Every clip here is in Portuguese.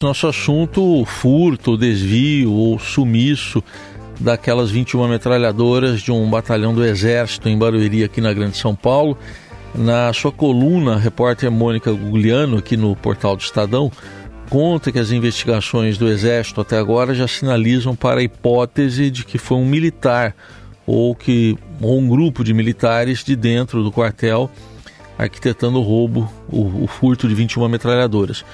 Nosso assunto, furto, desvio ou sumiço daquelas 21 metralhadoras de um batalhão do Exército em Barueri, aqui na Grande São Paulo. Na sua coluna, a repórter Mônica Gugliano, aqui no portal do Estadão, conta que as investigações do Exército até agora já sinalizam para a hipótese de que foi um militar ou, que, ou um grupo de militares de dentro do quartel arquitetando o roubo, o, o furto de 21 metralhadoras.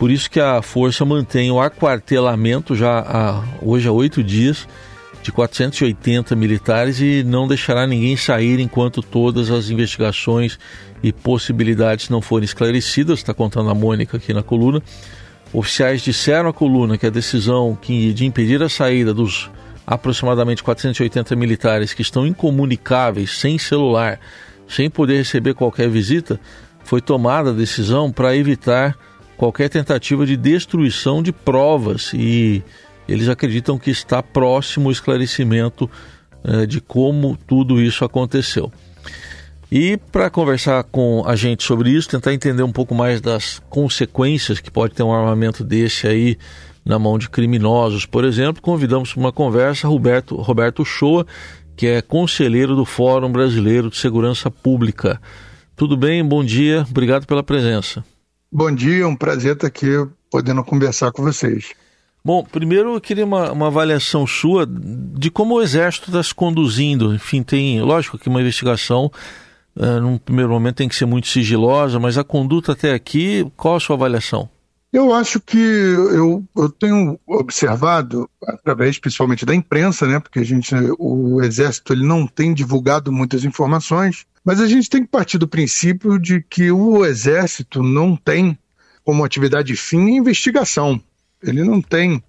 Por isso que a força mantém o aquartelamento já há, hoje há oito dias de 480 militares e não deixará ninguém sair enquanto todas as investigações e possibilidades não forem esclarecidas, está contando a Mônica aqui na coluna. Oficiais disseram à coluna que a decisão de impedir a saída dos aproximadamente 480 militares que estão incomunicáveis, sem celular, sem poder receber qualquer visita, foi tomada a decisão para evitar qualquer tentativa de destruição de provas e eles acreditam que está próximo o esclarecimento eh, de como tudo isso aconteceu. E para conversar com a gente sobre isso, tentar entender um pouco mais das consequências que pode ter um armamento desse aí na mão de criminosos, por exemplo, convidamos para uma conversa Roberto, Roberto Shoa, que é conselheiro do Fórum Brasileiro de Segurança Pública. Tudo bem? Bom dia, obrigado pela presença. Bom dia, um prazer estar aqui podendo conversar com vocês. Bom, primeiro eu queria uma, uma avaliação sua de como o Exército está se conduzindo. Enfim, tem, lógico que uma investigação, uh, num primeiro momento, tem que ser muito sigilosa, mas a conduta até aqui, qual a sua avaliação? Eu acho que eu, eu tenho observado, através principalmente da imprensa, né, porque a gente, o Exército ele não tem divulgado muitas informações, mas a gente tem que partir do princípio de que o Exército não tem como atividade fim investigação. Ele não tem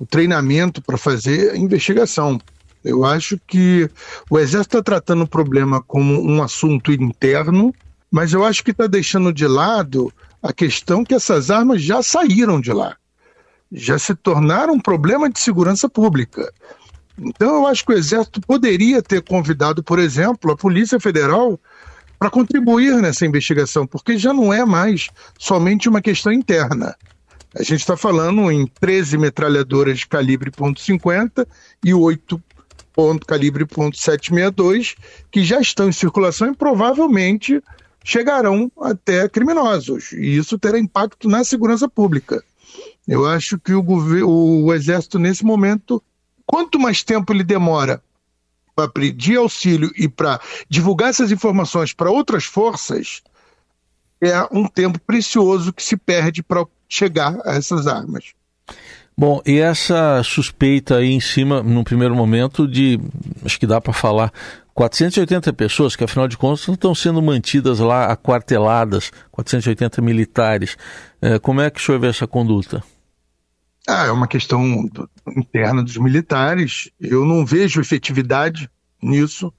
o treinamento para fazer investigação. Eu acho que o Exército está tratando o problema como um assunto interno, mas eu acho que está deixando de lado a questão que essas armas já saíram de lá, já se tornaram um problema de segurança pública. Então, eu acho que o Exército poderia ter convidado, por exemplo, a Polícia Federal para contribuir nessa investigação, porque já não é mais somente uma questão interna. A gente está falando em 13 metralhadoras de calibre .50 e 8 ponto calibre .762 que já estão em circulação e provavelmente chegarão até criminosos. E isso terá impacto na segurança pública. Eu acho que o, o Exército, nesse momento, quanto mais tempo ele demora para pedir auxílio e para divulgar essas informações para outras forças, é um tempo precioso que se perde para chegar a essas armas. Bom, e essa suspeita aí em cima, num primeiro momento, de, acho que dá para falar, 480 pessoas, que afinal de contas estão sendo mantidas lá aquarteladas, 480 militares. É, como é que o senhor vê essa conduta? Ah, é uma questão interna dos militares. Eu não vejo efetividade nisso.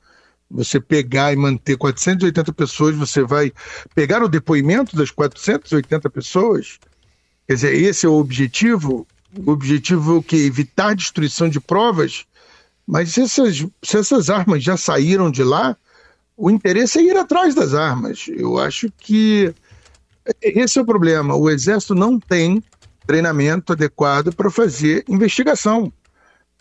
Você pegar e manter 480 pessoas, você vai pegar o depoimento das 480 pessoas? Quer dizer, esse é o objetivo? O objetivo é o quê? Evitar destruição de provas? Mas se essas, se essas armas já saíram de lá, o interesse é ir atrás das armas. Eu acho que esse é o problema. O Exército não tem treinamento adequado para fazer investigação.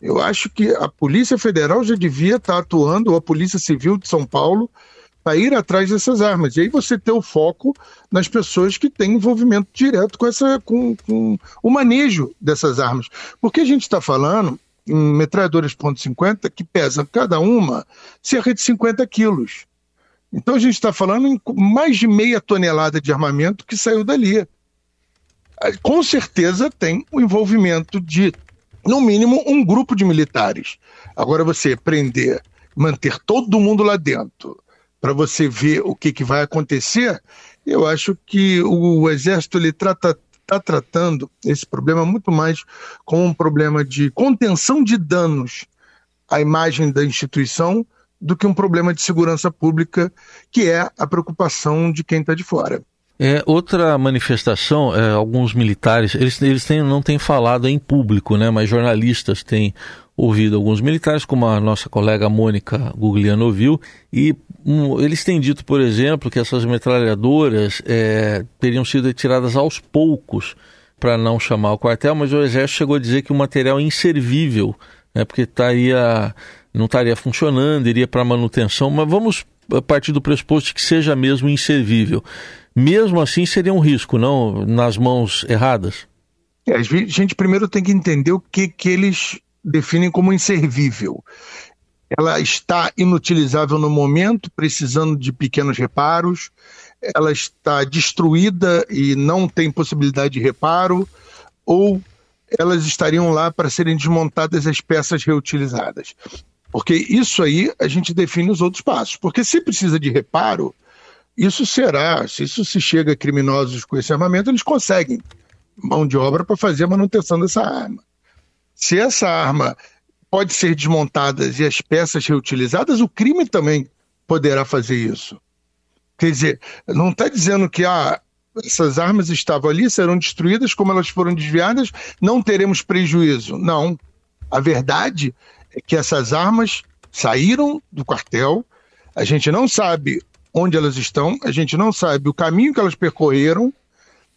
Eu acho que a Polícia Federal já devia estar atuando, ou a Polícia Civil de São Paulo, para ir atrás dessas armas. E aí você ter o foco nas pessoas que têm envolvimento direto com, essa, com, com o manejo dessas armas. Porque a gente está falando metralhadoras .50 que pesam cada uma cerca de 50 quilos. Então a gente está falando em mais de meia tonelada de armamento que saiu dali. Com certeza tem o envolvimento de, no mínimo, um grupo de militares. Agora você prender, manter todo mundo lá dentro, para você ver o que, que vai acontecer, eu acho que o Exército ele trata está tratando esse problema muito mais como um problema de contenção de danos à imagem da instituição do que um problema de segurança pública, que é a preocupação de quem está de fora. É, outra manifestação, é, alguns militares, eles, eles têm, não têm falado em público, né, mas jornalistas têm ouvido alguns militares, como a nossa colega Mônica Gugliano ouviu, e um, eles têm dito, por exemplo, que essas metralhadoras é, teriam sido retiradas aos poucos para não chamar o quartel, mas o Exército chegou a dizer que o material é inservível, né, porque estaria, não estaria funcionando, iria para manutenção, mas vamos partir do pressuposto que seja mesmo inservível. Mesmo assim, seria um risco, não? Nas mãos erradas? É, a gente primeiro tem que entender o que, que eles definem como inservível. Ela está inutilizável no momento, precisando de pequenos reparos, ela está destruída e não tem possibilidade de reparo, ou elas estariam lá para serem desmontadas as peças reutilizadas. Porque isso aí a gente define os outros passos. Porque se precisa de reparo, isso será, se isso se chega a criminosos com esse armamento, eles conseguem mão de obra para fazer a manutenção dessa arma. Se essa arma pode ser desmontada e as peças reutilizadas, o crime também poderá fazer isso. Quer dizer, não está dizendo que ah, essas armas estavam ali, serão destruídas, como elas foram desviadas, não teremos prejuízo. Não. A verdade é que essas armas saíram do quartel, a gente não sabe onde elas estão, a gente não sabe o caminho que elas percorreram,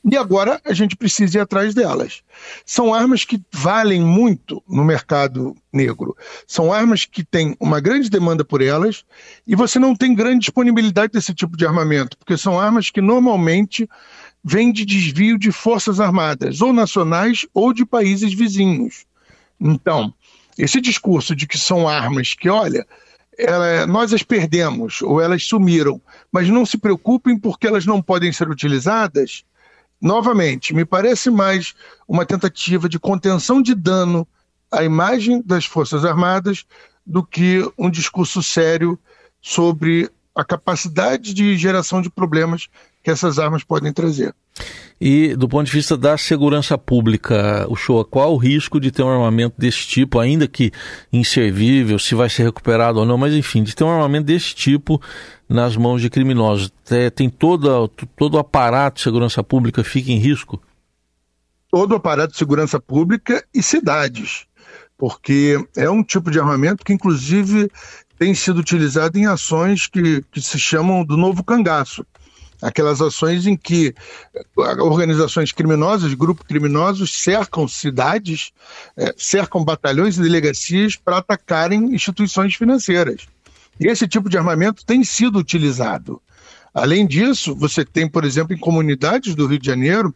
e agora a gente precisa ir atrás delas. São armas que valem muito no mercado negro. São armas que têm uma grande demanda por elas e você não tem grande disponibilidade desse tipo de armamento, porque são armas que normalmente vêm de desvio de forças armadas, ou nacionais ou de países vizinhos. Então, esse discurso de que são armas que, olha, ela, nós as perdemos ou elas sumiram, mas não se preocupem porque elas não podem ser utilizadas novamente, me parece mais uma tentativa de contenção de dano à imagem das Forças Armadas do que um discurso sério sobre a capacidade de geração de problemas que essas armas podem trazer. E do ponto de vista da segurança pública, o show, qual o risco de ter um armamento desse tipo, ainda que inservível, se vai ser recuperado ou não, mas enfim, de ter um armamento desse tipo nas mãos de criminosos? É, tem todo, todo o aparato de segurança pública fica em risco? Todo o aparato de segurança pública e cidades, porque é um tipo de armamento que, inclusive, tem sido utilizado em ações que, que se chamam do novo cangaço aquelas ações em que organizações criminosas, grupos criminosos cercam cidades, é, cercam batalhões e delegacias para atacarem instituições financeiras. E esse tipo de armamento tem sido utilizado. Além disso, você tem, por exemplo, em comunidades do Rio de Janeiro,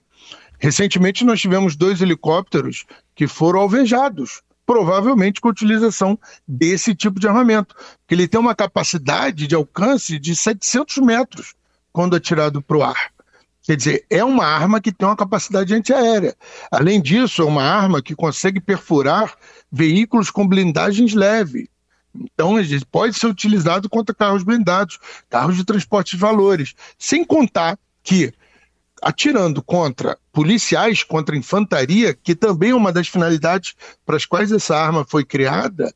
recentemente nós tivemos dois helicópteros que foram alvejados provavelmente com a utilização desse tipo de armamento, porque ele tem uma capacidade de alcance de 700 metros quando atirado para o ar. Quer dizer, é uma arma que tem uma capacidade antiaérea. Além disso, é uma arma que consegue perfurar veículos com blindagens leve. Então, pode ser utilizado contra carros blindados, carros de transporte de valores. Sem contar que, atirando contra policiais, contra infantaria, que também é uma das finalidades para as quais essa arma foi criada,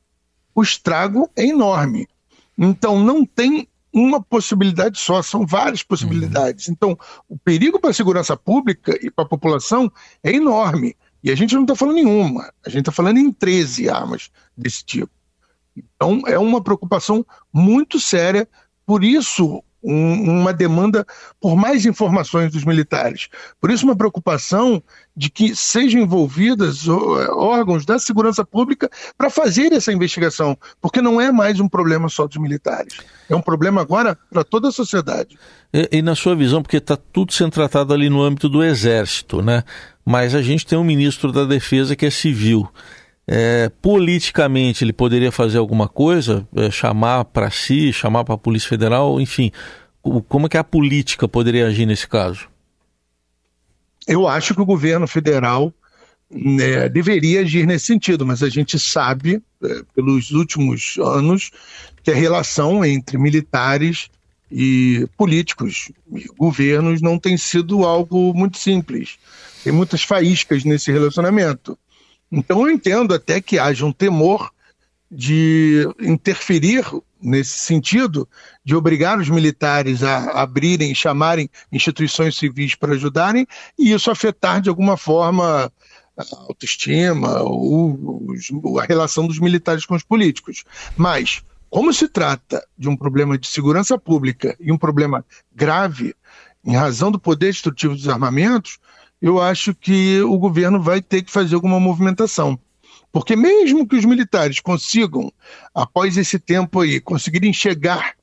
o estrago é enorme. Então, não tem uma possibilidade só, são várias possibilidades. Uhum. Então, o perigo para a segurança pública e para a população é enorme. E a gente não está falando nenhuma, a gente está falando em 13 armas desse tipo. Então, é uma preocupação muito séria, por isso um, uma demanda por mais informações dos militares. Por isso, uma preocupação de que sejam envolvidas órgãos da segurança pública para fazer essa investigação, porque não é mais um problema só dos militares, é um problema agora para toda a sociedade. E, e, na sua visão, porque está tudo sendo tratado ali no âmbito do Exército, né? Mas a gente tem um ministro da Defesa que é civil. É, politicamente ele poderia fazer alguma coisa, é, chamar para si, chamar para a Polícia Federal, enfim. Como é que a política poderia agir nesse caso? Eu acho que o governo federal né, deveria agir nesse sentido, mas a gente sabe, é, pelos últimos anos, que a relação entre militares e políticos e governos não tem sido algo muito simples. Tem muitas faíscas nesse relacionamento. Então eu entendo até que haja um temor de interferir nesse sentido, de obrigar os militares a abrirem, chamarem instituições civis para ajudarem, e isso afetar de alguma forma a autoestima ou a relação dos militares com os políticos. Mas, como se trata de um problema de segurança pública e um problema grave, em razão do poder destrutivo dos armamentos, eu acho que o governo vai ter que fazer alguma movimentação. Porque mesmo que os militares consigam, após esse tempo aí, conseguirem chegar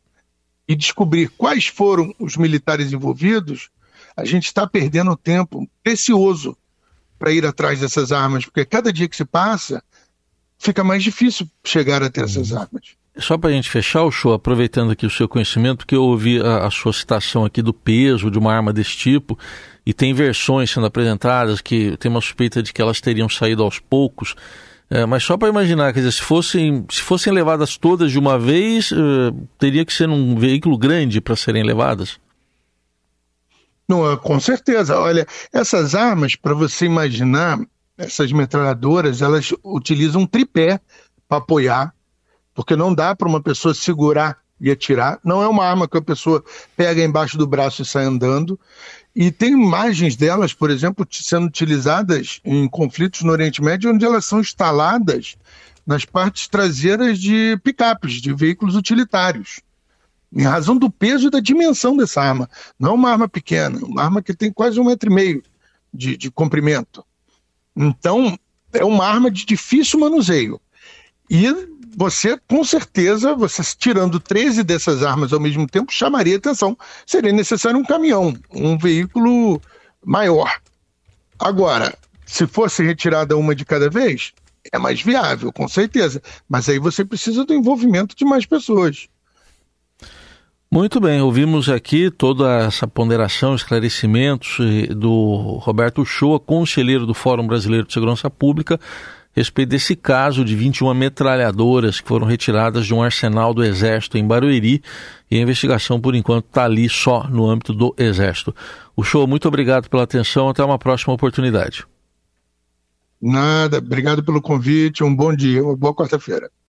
e descobrir quais foram os militares envolvidos, a gente está perdendo tempo precioso para ir atrás dessas armas, porque cada dia que se passa, fica mais difícil chegar até essas uhum. armas. Só para a gente fechar o show, aproveitando aqui o seu conhecimento, porque eu ouvi a, a, sua citação aqui do peso de uma arma desse tipo, e tem versões sendo apresentadas que tem uma suspeita de que elas teriam saído aos poucos. É, mas só para imaginar, quer dizer, se fossem, se fossem levadas todas de uma vez, uh, teria que ser num veículo grande para serem levadas? Não, com certeza. Olha, essas armas, para você imaginar, essas metralhadoras, elas utilizam um tripé para apoiar porque não dá para uma pessoa segurar e atirar. Não é uma arma que a pessoa pega embaixo do braço e sai andando. E tem imagens delas, por exemplo, sendo utilizadas em conflitos no Oriente Médio, onde elas são instaladas nas partes traseiras de picapes, de veículos utilitários. Em razão do peso e da dimensão dessa arma. Não é uma arma pequena, é uma arma que tem quase um metro e meio de, de comprimento. Então, é uma arma de difícil manuseio. E você, com certeza, você tirando 13 dessas armas ao mesmo tempo, chamaria atenção. Seria necessário um caminhão, um veículo maior. Agora, se fosse retirada uma de cada vez, é mais viável, com certeza. Mas aí você precisa do envolvimento de mais pessoas. Muito bem, ouvimos aqui toda essa ponderação, esclarecimentos eh, do Roberto Shoa, conselheiro do Fórum Brasileiro de Segurança Pública, respeito desse caso de 21 metralhadoras que foram retiradas de um arsenal do Exército em Barueri e a investigação, por enquanto, está ali só no âmbito do Exército. O show, muito obrigado pela atenção, até uma próxima oportunidade. Nada, obrigado pelo convite, um bom dia, uma boa quarta-feira.